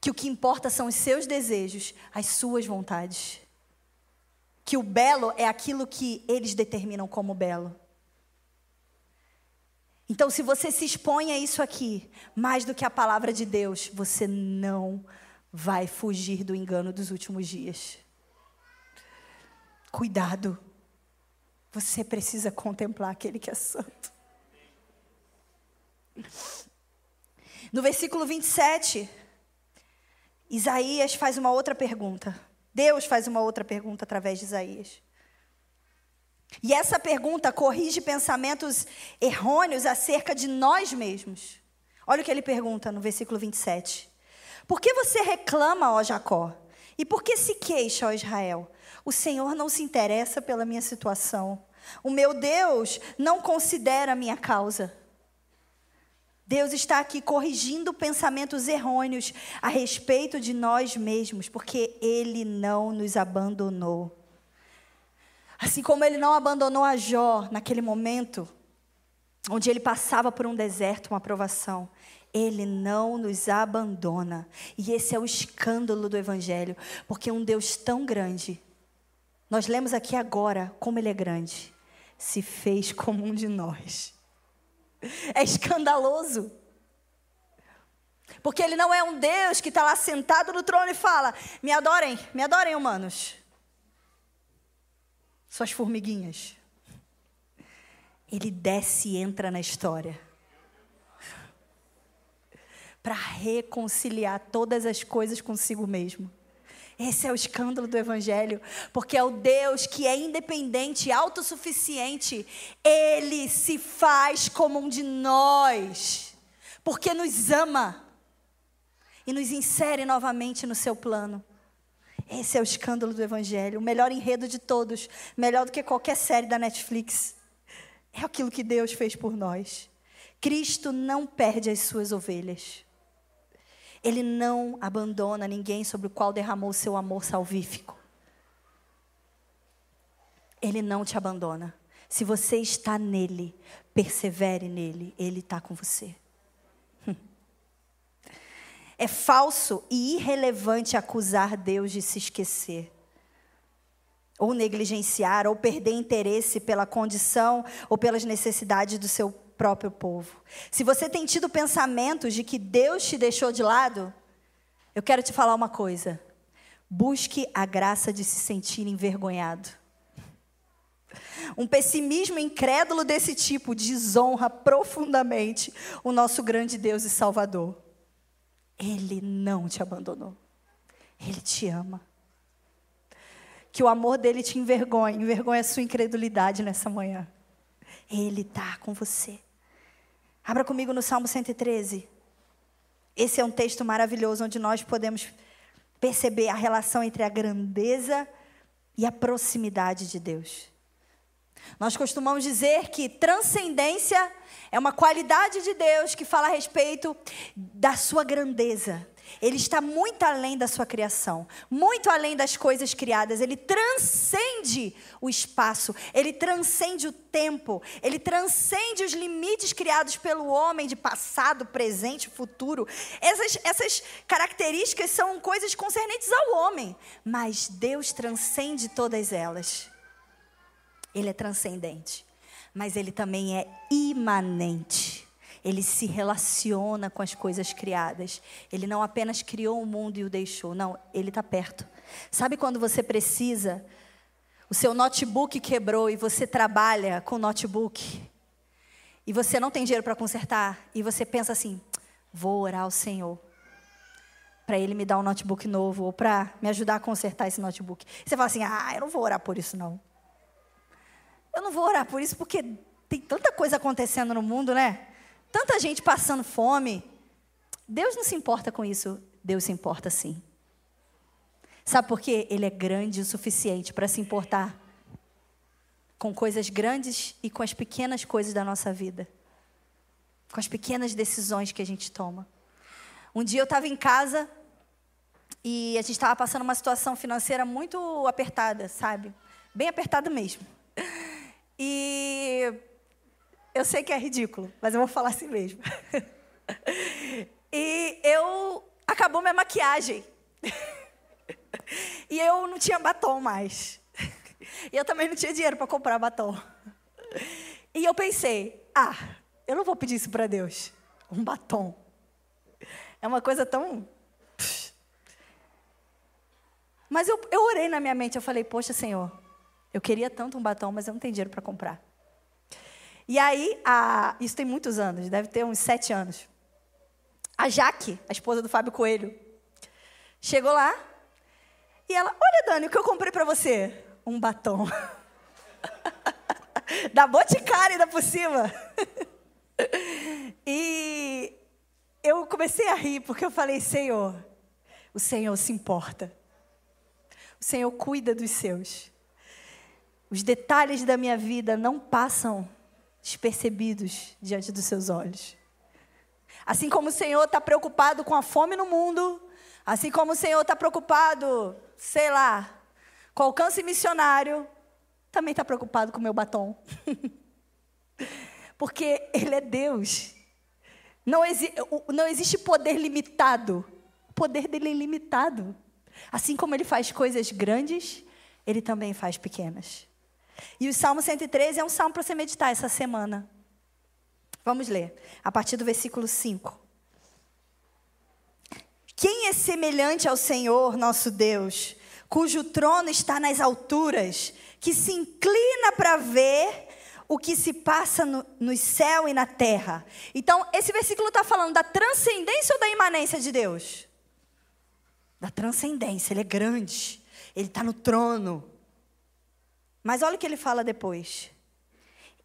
Speaker 1: que o que importa são os seus desejos, as suas vontades, que o belo é aquilo que eles determinam como belo. Então, se você se expõe a isso aqui, mais do que a palavra de Deus, você não vai fugir do engano dos últimos dias. Cuidado. Você precisa contemplar aquele que é santo. No versículo 27, Isaías faz uma outra pergunta. Deus faz uma outra pergunta através de Isaías. E essa pergunta corrige pensamentos errôneos acerca de nós mesmos. Olha o que ele pergunta no versículo 27. Por que você reclama, ó Jacó? E por que se queixa, ó Israel? O Senhor não se interessa pela minha situação. O meu Deus não considera a minha causa. Deus está aqui corrigindo pensamentos errôneos a respeito de nós mesmos, porque Ele não nos abandonou. Assim como Ele não abandonou a Jó naquele momento, onde ele passava por um deserto, uma provação. Ele não nos abandona. E esse é o escândalo do Evangelho, porque um Deus tão grande Nós lemos aqui agora como ele é grande. Se fez *laughs* como um de nós. É escandaloso. Porque ele não é um Deus que está lá sentado no trono e fala: Me adorem, me adorem, humanos. Suas formiguinhas. Ele desce e entra na história para reconciliar todas as coisas consigo mesmo. Esse é o escândalo do Evangelho, porque é o Deus que é independente, autossuficiente, ele se faz como um de nós, porque nos ama e nos insere novamente no seu plano. Esse é o escândalo do Evangelho, o melhor enredo de todos, melhor do que qualquer série da Netflix. É aquilo que Deus fez por nós. Cristo não perde as suas ovelhas. Ele não abandona ninguém sobre o qual derramou seu amor salvífico. Ele não te abandona. Se você está nele, persevere nele, ele está com você. É falso e irrelevante acusar Deus de se esquecer, ou negligenciar, ou perder interesse pela condição ou pelas necessidades do seu próprio povo. Se você tem tido pensamentos de que Deus te deixou de lado, eu quero te falar uma coisa. Busque a graça de se sentir envergonhado. Um pessimismo incrédulo desse tipo desonra profundamente o nosso grande Deus e Salvador. Ele não te abandonou. Ele te ama. Que o amor dele te envergonhe, envergonhe a sua incredulidade nessa manhã. Ele está com você. Abra comigo no Salmo 113. Esse é um texto maravilhoso onde nós podemos perceber a relação entre a grandeza e a proximidade de Deus. Nós costumamos dizer que transcendência é uma qualidade de Deus que fala a respeito da sua grandeza. Ele está muito além da sua criação, muito além das coisas criadas. Ele transcende o espaço, ele transcende o tempo, ele transcende os limites criados pelo homem de passado, presente, futuro. Essas, essas características são coisas concernentes ao homem, mas Deus transcende todas elas. Ele é transcendente, mas ele também é imanente. Ele se relaciona com as coisas criadas. Ele não apenas criou o mundo e o deixou, não, ele está perto. Sabe quando você precisa, o seu notebook quebrou e você trabalha com notebook, e você não tem dinheiro para consertar, e você pensa assim: vou orar ao Senhor para ele me dar um notebook novo ou para me ajudar a consertar esse notebook. Você fala assim: ah, eu não vou orar por isso não. Eu não vou orar por isso porque tem tanta coisa acontecendo no mundo, né? Tanta gente passando fome. Deus não se importa com isso. Deus se importa sim. Sabe por quê? Ele é grande o suficiente para se importar com coisas grandes e com as pequenas coisas da nossa vida. Com as pequenas decisões que a gente toma. Um dia eu estava em casa e a gente estava passando uma situação financeira muito apertada, sabe? Bem apertada mesmo. E eu sei que é ridículo, mas eu vou falar assim mesmo. *laughs* e eu acabou minha maquiagem. *laughs* e eu não tinha batom mais. *laughs* E eu também não tinha dinheiro para comprar batom. E eu pensei, ah, eu não vou pedir isso para Deus. Um batom. É uma coisa tão. Mas eu, eu orei na minha mente, eu falei, poxa, Senhor, eu queria tanto um batom, mas eu não tenho dinheiro para comprar. E aí, a, isso tem muitos anos, deve ter uns sete anos. A Jaque, a esposa do Fábio Coelho, chegou lá e ela, olha Dani, o que eu comprei para você? Um batom. *laughs* da Boticário ainda por cima. *laughs* e eu comecei a rir porque eu falei, Senhor, o Senhor se importa. O Senhor cuida dos seus. Os detalhes da minha vida não passam despercebidos diante dos seus olhos. Assim como o Senhor está preocupado com a fome no mundo, assim como o Senhor está preocupado, sei lá, com o alcance missionário, também está preocupado com o meu batom. *laughs* Porque Ele é Deus. Não, exi não existe poder limitado. O poder dele é ilimitado. Assim como Ele faz coisas grandes, Ele também faz pequenas. E o Salmo 113 é um salmo para você meditar essa semana. Vamos ler, a partir do versículo 5. Quem é semelhante ao Senhor, nosso Deus, cujo trono está nas alturas, que se inclina para ver o que se passa no, no céu e na terra? Então, esse versículo está falando da transcendência ou da imanência de Deus? Da transcendência, ele é grande, ele está no trono. Mas olha o que ele fala depois.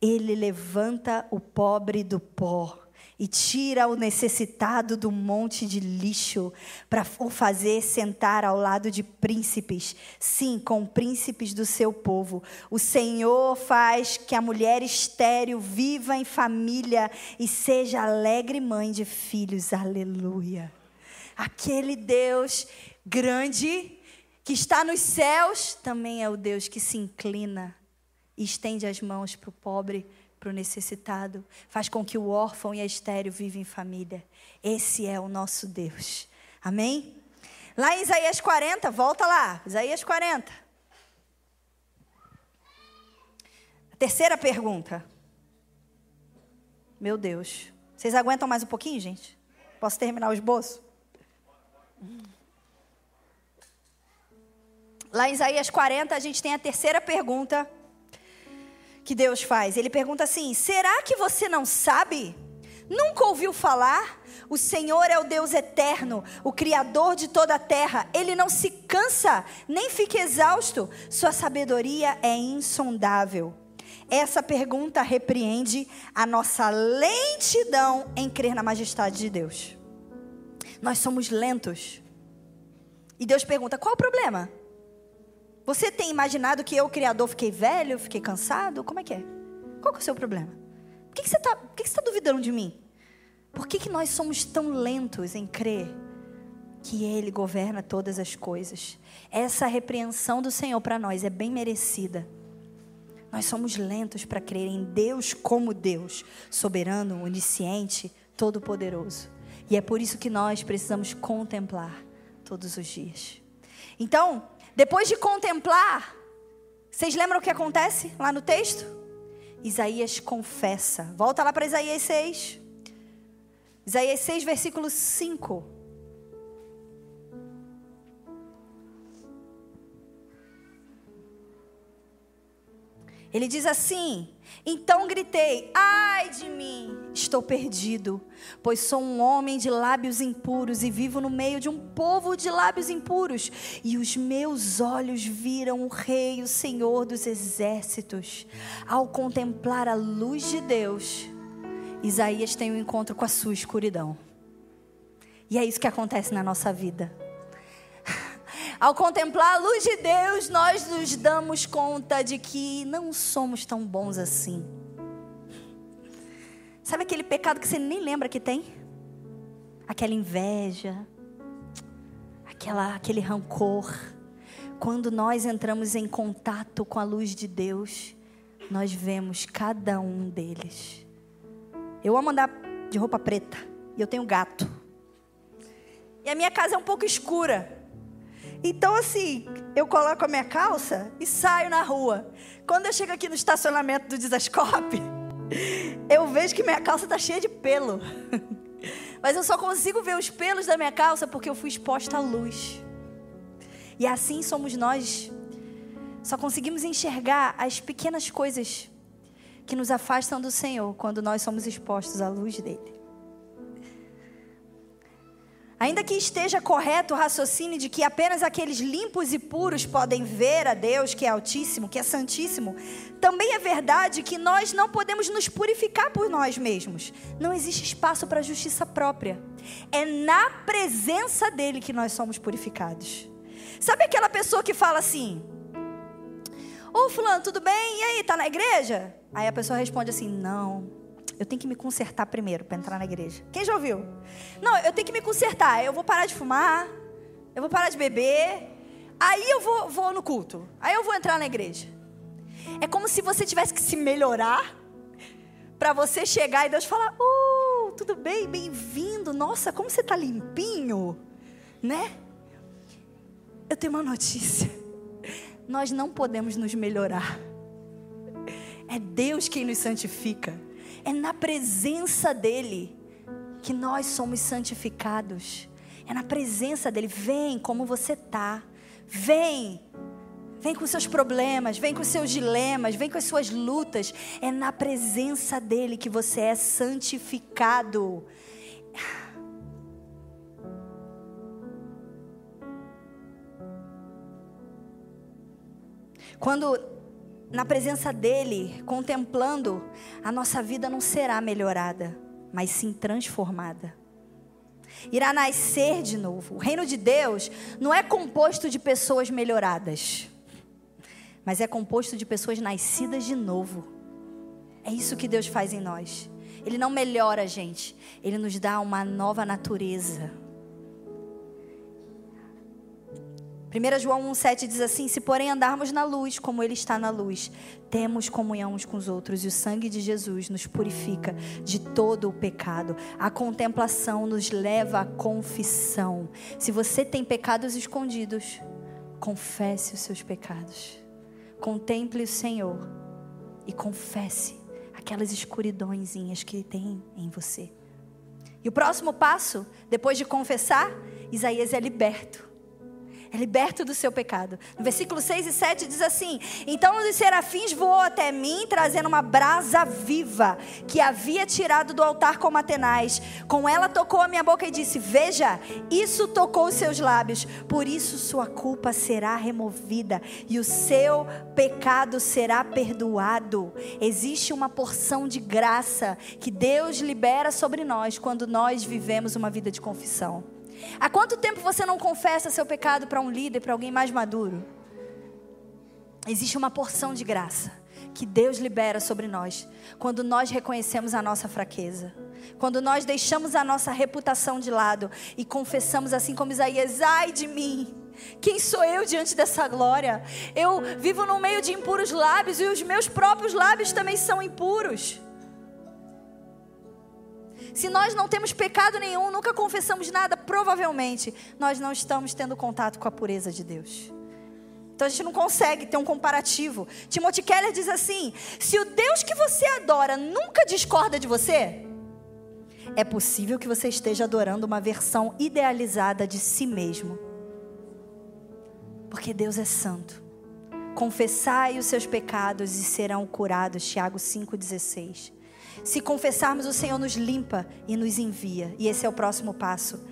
Speaker 1: Ele levanta o pobre do pó e tira o necessitado do monte de lixo para o fazer sentar ao lado de príncipes, sim, com príncipes do seu povo. O Senhor faz que a mulher estéril viva em família e seja alegre mãe de filhos. Aleluia. Aquele Deus grande que está nos céus também é o Deus que se inclina e estende as mãos para o pobre, para o necessitado, faz com que o órfão e a estéreo vivem em família. Esse é o nosso Deus. Amém? Lá em Isaías 40, volta lá, Isaías 40. A terceira pergunta. Meu Deus. Vocês aguentam mais um pouquinho, gente? Posso terminar o esboço? Lá em Isaías 40, a gente tem a terceira pergunta que Deus faz. Ele pergunta assim: será que você não sabe? Nunca ouviu falar? O Senhor é o Deus eterno, o Criador de toda a terra. Ele não se cansa, nem fica exausto. Sua sabedoria é insondável. Essa pergunta repreende a nossa lentidão em crer na majestade de Deus. Nós somos lentos. E Deus pergunta: qual o problema? Você tem imaginado que eu, criador, fiquei velho, fiquei cansado? Como é que é? Qual que é o seu problema? Por que, que você está tá duvidando de mim? Por que, que nós somos tão lentos em crer que Ele governa todas as coisas? Essa repreensão do Senhor para nós é bem merecida. Nós somos lentos para crer em Deus como Deus, soberano, onisciente, todo-poderoso. E é por isso que nós precisamos contemplar todos os dias. Então, depois de contemplar, vocês lembram o que acontece lá no texto? Isaías confessa. Volta lá para Isaías 6. Isaías 6, versículo 5. Ele diz assim: então gritei: Ai de mim, estou perdido, pois sou um homem de lábios impuros e vivo no meio de um povo de lábios impuros. E os meus olhos viram o Rei, o Senhor dos exércitos. Ao contemplar a luz de Deus, Isaías tem um encontro com a sua escuridão. E é isso que acontece na nossa vida. Ao contemplar a luz de Deus, nós nos damos conta de que não somos tão bons assim. Sabe aquele pecado que você nem lembra que tem? Aquela inveja, aquela, aquele rancor. Quando nós entramos em contato com a luz de Deus, nós vemos cada um deles. Eu amo andar de roupa preta e eu tenho gato. E a minha casa é um pouco escura. Então, assim, eu coloco a minha calça e saio na rua. Quando eu chego aqui no estacionamento do Desascope, *laughs* eu vejo que minha calça está cheia de pelo. *laughs* Mas eu só consigo ver os pelos da minha calça porque eu fui exposta à luz. E assim somos nós. Só conseguimos enxergar as pequenas coisas que nos afastam do Senhor quando nós somos expostos à luz dele. Ainda que esteja correto o raciocínio de que apenas aqueles limpos e puros podem ver a Deus, que é Altíssimo, que é Santíssimo, também é verdade que nós não podemos nos purificar por nós mesmos. Não existe espaço para justiça própria. É na presença dele que nós somos purificados. Sabe aquela pessoa que fala assim: Ô Fulano, tudo bem? E aí, tá na igreja? Aí a pessoa responde assim: Não, eu tenho que me consertar primeiro para entrar na igreja. Quem já ouviu? Não, eu tenho que me consertar. Eu vou parar de fumar, eu vou parar de beber, aí eu vou, vou no culto, aí eu vou entrar na igreja. É como se você tivesse que se melhorar para você chegar e Deus falar: "Oh, tudo bem, bem-vindo. Nossa, como você está limpinho", né? Eu tenho uma notícia. nós não podemos nos melhorar. É Deus quem nos santifica. É na presença dEle que nós somos santificados. É na presença dEle. Vem como você está. Vem. Vem com seus problemas, vem com seus dilemas, vem com as suas lutas. É na presença dEle que você é santificado. Quando na presença dEle, contemplando, a nossa vida não será melhorada, mas sim transformada. Irá nascer de novo. O reino de Deus não é composto de pessoas melhoradas, mas é composto de pessoas nascidas de novo. É isso que Deus faz em nós. Ele não melhora a gente, ele nos dá uma nova natureza. 1 João 1,7 diz assim: Se porém andarmos na luz, como Ele está na luz, temos comunhão uns com os outros, e o sangue de Jesus nos purifica de todo o pecado. A contemplação nos leva à confissão. Se você tem pecados escondidos, confesse os seus pecados. Contemple o Senhor e confesse aquelas escuridõezinhas que tem em você. E o próximo passo, depois de confessar, Isaías é liberto é liberto do seu pecado. No versículo 6 e 7 diz assim: Então os serafins voou até mim, trazendo uma brasa viva que havia tirado do altar com Atenais. Com ela tocou a minha boca e disse: Veja, isso tocou os seus lábios, por isso sua culpa será removida e o seu pecado será perdoado. Existe uma porção de graça que Deus libera sobre nós quando nós vivemos uma vida de confissão. Há quanto tempo você não confessa seu pecado para um líder, para alguém mais maduro? Existe uma porção de graça que Deus libera sobre nós quando nós reconhecemos a nossa fraqueza. Quando nós deixamos a nossa reputação de lado e confessamos assim como Isaías: ai de mim, quem sou eu diante dessa glória? Eu vivo no meio de impuros lábios e os meus próprios lábios também são impuros. Se nós não temos pecado nenhum, nunca confessamos nada, provavelmente nós não estamos tendo contato com a pureza de Deus. Então a gente não consegue ter um comparativo. Timothy Keller diz assim: se o Deus que você adora nunca discorda de você, é possível que você esteja adorando uma versão idealizada de si mesmo. Porque Deus é santo. Confessai os seus pecados e serão curados. Tiago 5,16. Se confessarmos, o Senhor nos limpa e nos envia. E esse é o próximo passo.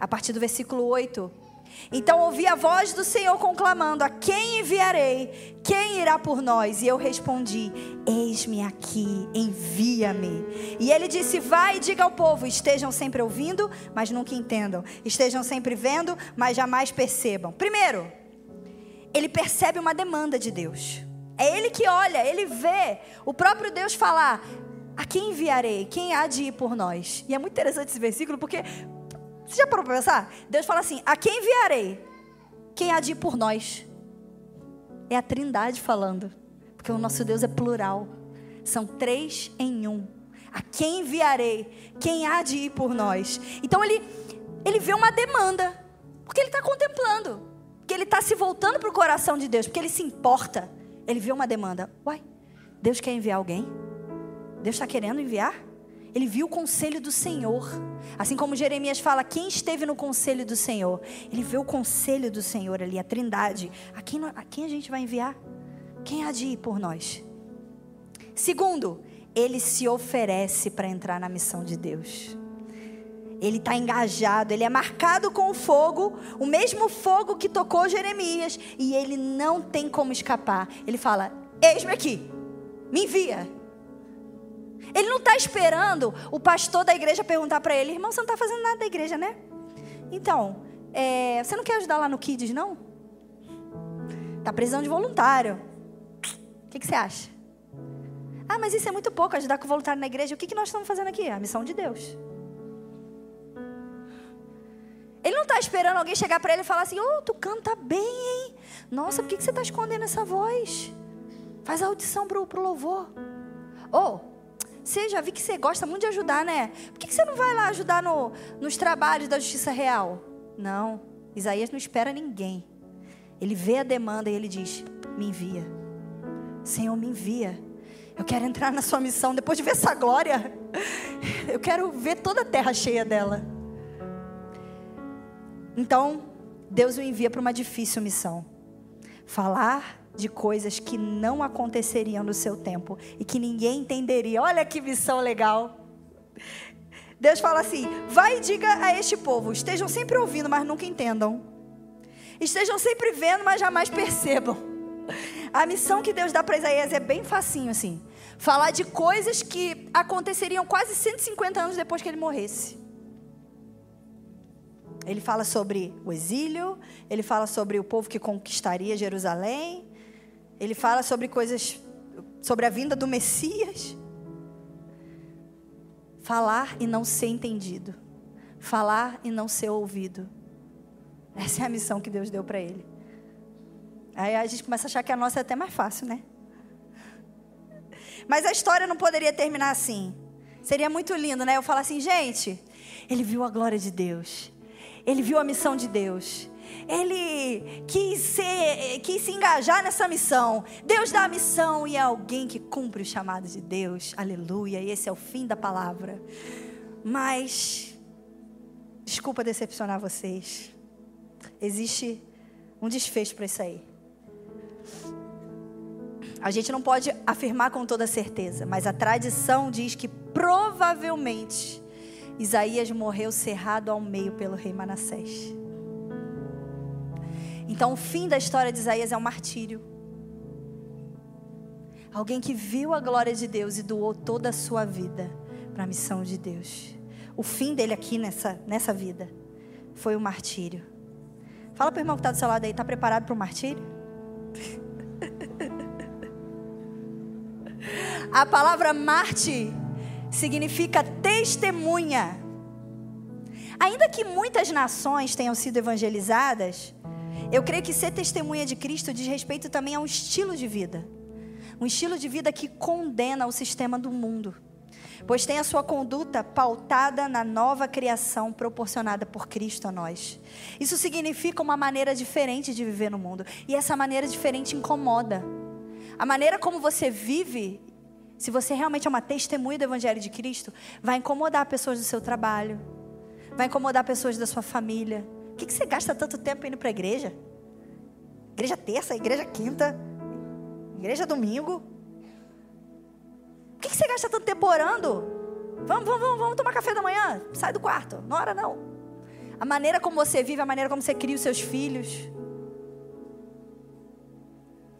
Speaker 1: A partir do versículo 8. Então ouvi a voz do Senhor conclamando: A quem enviarei? Quem irá por nós? E eu respondi: Eis-me aqui, envia-me. E ele disse: Vai e diga ao povo: Estejam sempre ouvindo, mas nunca entendam. Estejam sempre vendo, mas jamais percebam. Primeiro, ele percebe uma demanda de Deus. É ele que olha, ele vê o próprio Deus falar: a quem enviarei? Quem há de ir por nós? E é muito interessante esse versículo porque você já parou para pensar? Deus fala assim: a quem enviarei? Quem há de ir por nós? É a Trindade falando, porque o nosso Deus é plural. São três em um. A quem enviarei? Quem há de ir por nós? Então ele, ele vê uma demanda, porque ele está contemplando, porque ele está se voltando para o coração de Deus, porque ele se importa. Ele vê uma demanda. Uai, Deus quer enviar alguém? Deus está querendo enviar? Ele viu o conselho do Senhor. Assim como Jeremias fala, quem esteve no conselho do Senhor? Ele vê o conselho do Senhor ali, a trindade. A quem, a quem a gente vai enviar? Quem há de ir por nós? Segundo, ele se oferece para entrar na missão de Deus. Ele está engajado, ele é marcado com o fogo, o mesmo fogo que tocou Jeremias, e ele não tem como escapar. Ele fala: Eis-me aqui, me envia. Ele não está esperando o pastor da igreja perguntar para ele: irmão, você não está fazendo nada da igreja, né? Então, é, você não quer ajudar lá no Kids, não? Está precisando de voluntário. O que, que, você acha? Ah, mas isso é muito pouco, ajudar com voluntário na igreja. O que, que nós estamos fazendo aqui? A missão de Deus. Ele não está esperando alguém chegar para ele e falar assim: Oh, tu canta bem, hein? Nossa, por que, que você está escondendo essa voz? Faz a audição para o louvor. Oh, você já vi que você gosta muito de ajudar, né? Por que você não vai lá ajudar no, nos trabalhos da justiça real? Não, Isaías não espera ninguém. Ele vê a demanda e ele diz: Me envia. Senhor, me envia. Eu quero entrar na sua missão. Depois de ver essa glória, *laughs* eu quero ver toda a terra cheia dela. Então, Deus o envia para uma difícil missão: falar de coisas que não aconteceriam no seu tempo e que ninguém entenderia. Olha que missão legal. Deus fala assim: vai e diga a este povo: estejam sempre ouvindo, mas nunca entendam. Estejam sempre vendo, mas jamais percebam. A missão que Deus dá para Isaías é bem facinho assim. Falar de coisas que aconteceriam quase 150 anos depois que ele morresse. Ele fala sobre o exílio, ele fala sobre o povo que conquistaria Jerusalém, ele fala sobre coisas, sobre a vinda do Messias. Falar e não ser entendido. Falar e não ser ouvido. Essa é a missão que Deus deu para ele. Aí a gente começa a achar que a nossa é até mais fácil, né? Mas a história não poderia terminar assim. Seria muito lindo, né? Eu falar assim, gente, ele viu a glória de Deus. Ele viu a missão de Deus. Ele quis, ser, quis se engajar nessa missão. Deus dá a missão e é alguém que cumpre o chamado de Deus. Aleluia. E esse é o fim da palavra. Mas, desculpa decepcionar vocês. Existe um desfecho para isso aí. A gente não pode afirmar com toda certeza, mas a tradição diz que provavelmente Isaías morreu cerrado ao meio pelo rei Manassés. Então, o fim da história de Isaías é um martírio. Alguém que viu a glória de Deus e doou toda a sua vida para a missão de Deus. O fim dele aqui nessa, nessa vida foi o martírio. Fala para o irmão que está do seu lado aí, está preparado para o martírio? *laughs* A palavra Marte significa testemunha. Ainda que muitas nações tenham sido evangelizadas, eu creio que ser testemunha de Cristo diz respeito também a um estilo de vida. Um estilo de vida que condena o sistema do mundo, pois tem a sua conduta pautada na nova criação proporcionada por Cristo a nós. Isso significa uma maneira diferente de viver no mundo, e essa maneira diferente incomoda. A maneira como você vive se você realmente é uma testemunha do Evangelho de Cristo, vai incomodar pessoas do seu trabalho, vai incomodar pessoas da sua família. O que, que você gasta tanto tempo indo para a igreja? Igreja terça, igreja quinta, igreja domingo. O que, que você gasta tanto tempo orando? Vamos, vamos, vamos, vamos tomar café da manhã? Sai do quarto, não hora não. A maneira como você vive, a maneira como você cria os seus filhos,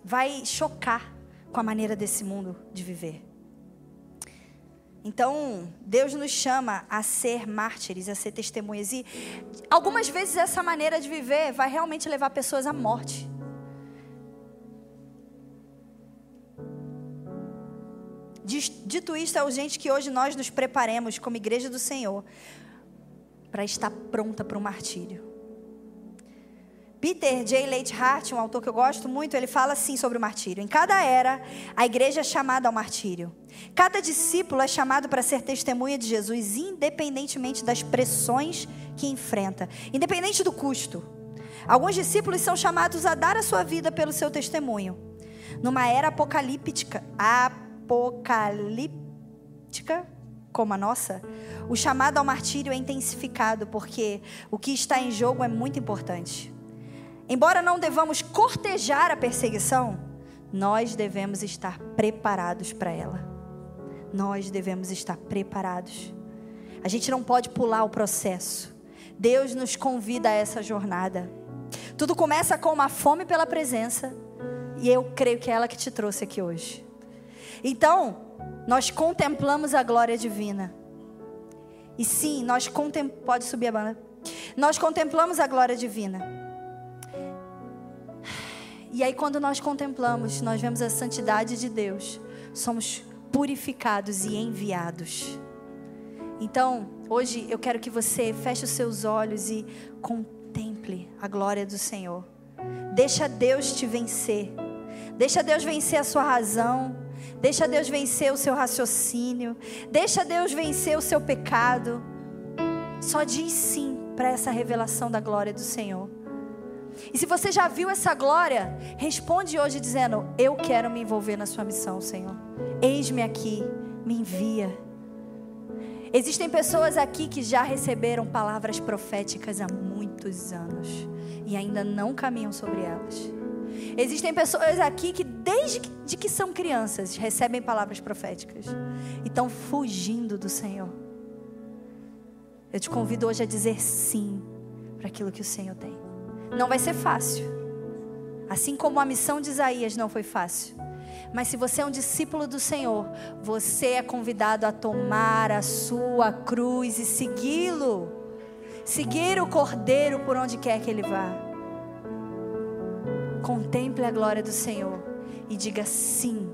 Speaker 1: vai chocar com a maneira desse mundo de viver. Então, Deus nos chama a ser mártires, a ser testemunhas. E algumas vezes essa maneira de viver vai realmente levar pessoas à morte. Dito isto, é urgente que hoje nós nos preparemos como igreja do Senhor para estar pronta para o martírio. Peter J. Leite Hart, um autor que eu gosto muito, ele fala assim sobre o martírio. Em cada era, a igreja é chamada ao martírio. Cada discípulo é chamado para ser testemunha de Jesus, independentemente das pressões que enfrenta, independente do custo. Alguns discípulos são chamados a dar a sua vida pelo seu testemunho. Numa era apocalíptica, apocalíptica como a nossa, o chamado ao martírio é intensificado, porque o que está em jogo é muito importante. Embora não devamos cortejar a perseguição, nós devemos estar preparados para ela. Nós devemos estar preparados. A gente não pode pular o processo. Deus nos convida a essa jornada. Tudo começa com uma fome pela presença, e eu creio que é ela que te trouxe aqui hoje. Então, nós contemplamos a glória divina. E sim, nós contemplamos. Pode subir a banda. Nós contemplamos a glória divina. E aí, quando nós contemplamos, nós vemos a santidade de Deus, somos purificados e enviados. Então, hoje eu quero que você feche os seus olhos e contemple a glória do Senhor. Deixa Deus te vencer. Deixa Deus vencer a sua razão. Deixa Deus vencer o seu raciocínio. Deixa Deus vencer o seu pecado. Só diz sim para essa revelação da glória do Senhor. E se você já viu essa glória, responde hoje dizendo: Eu quero me envolver na sua missão, Senhor. Eis-me aqui, me envia. Existem pessoas aqui que já receberam palavras proféticas há muitos anos e ainda não caminham sobre elas. Existem pessoas aqui que, desde que, de que são crianças, recebem palavras proféticas e estão fugindo do Senhor. Eu te convido hoje a dizer sim para aquilo que o Senhor tem. Não vai ser fácil. Assim como a missão de Isaías não foi fácil. Mas se você é um discípulo do Senhor, você é convidado a tomar a sua cruz e segui-lo. Seguir o Cordeiro por onde quer que ele vá. Contemple a glória do Senhor e diga sim.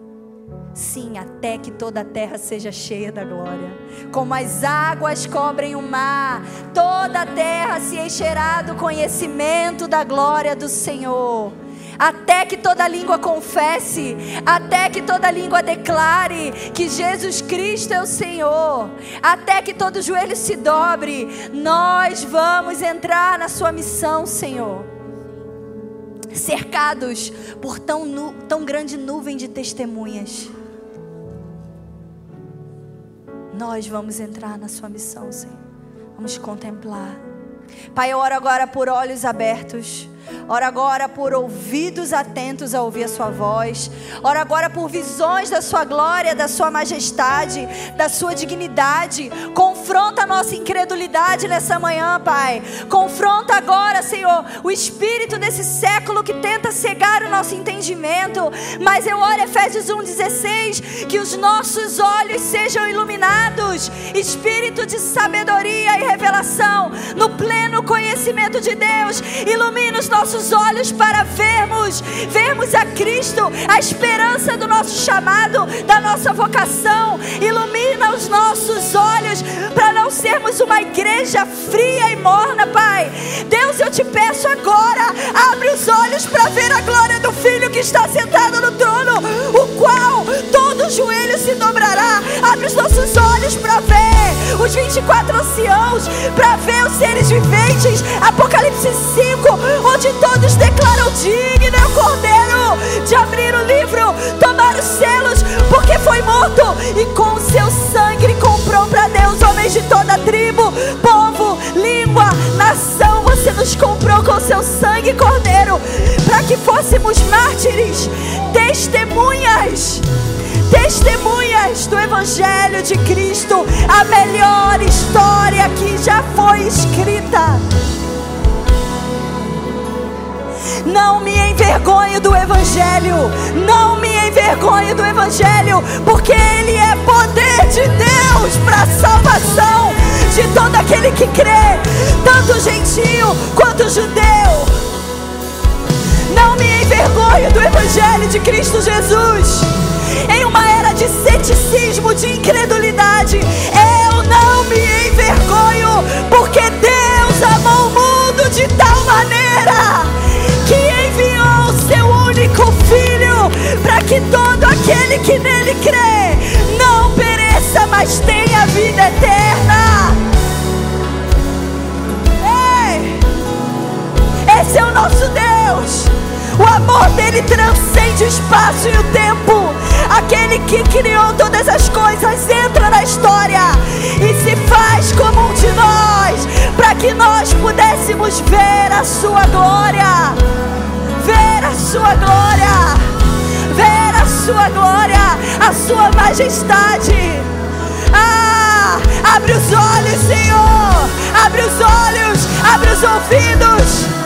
Speaker 1: Sim, até que toda a terra seja cheia da glória. Como as águas cobrem o mar, toda a terra se encherá do conhecimento da glória do Senhor. Até que toda língua confesse, até que toda língua declare que Jesus Cristo é o Senhor, até que todo joelho se dobre, nós vamos entrar na Sua missão, Senhor cercados por tão, nu, tão grande nuvem de testemunhas. Nós vamos entrar na Sua missão, Senhor. Vamos contemplar. Pai, eu oro agora por olhos abertos. Ora agora por ouvidos atentos a ouvir a sua voz. Ora agora por visões da sua glória, da sua majestade, da sua dignidade. Confronta a nossa incredulidade nessa manhã, Pai. Confronta agora, Senhor, o espírito desse século que tenta cegar o nosso entendimento. Mas eu oro Efésios 1:16 que os nossos olhos sejam iluminados, espírito de sabedoria e revelação no pleno conhecimento de Deus. Ilumina os nossos olhos para vermos, vermos a Cristo, a esperança do nosso chamado, da nossa vocação. Ilumina os nossos olhos para não sermos uma igreja fria e morna, Pai. Deus, eu te peço agora, abre os olhos para ver a glória do Filho que está sentado no trono, o qual todo joelho se dobrará. Abre os nossos olhos para ver os 24 anciãos, para ver os seres viventes. Apocalipse 5, onde onde todos declaram digno é o Cordeiro de abrir o livro, tomar os selos, porque foi morto e com o seu sangue comprou para Deus homens de toda tribo, povo, língua, nação. Você nos comprou com o seu sangue, Cordeiro, para que fôssemos mártires, testemunhas testemunhas do Evangelho de Cristo, a melhor história que já foi escrita. Não me envergonhe do Evangelho. Não me envergonhe do Evangelho, porque ele é poder de Deus para a salvação de todo aquele que crê, tanto gentio quanto judeu. Não me envergonhe do Evangelho de Cristo Jesus. Em uma era de ceticismo, de incredulidade, eu não me envergonho, porque Deus amou o mundo de tal maneira único filho, para que todo aquele que nele crê não pereça, mas tenha vida eterna. Ei, esse é o nosso Deus. O amor dele transcende o espaço e o tempo. Aquele que criou todas as coisas entra na história e se faz como um de nós, para que nós pudéssemos ver a sua glória ver a sua glória, ver a sua glória, a sua majestade. Ah, abre os olhos, Senhor, abre os olhos, abre os ouvidos.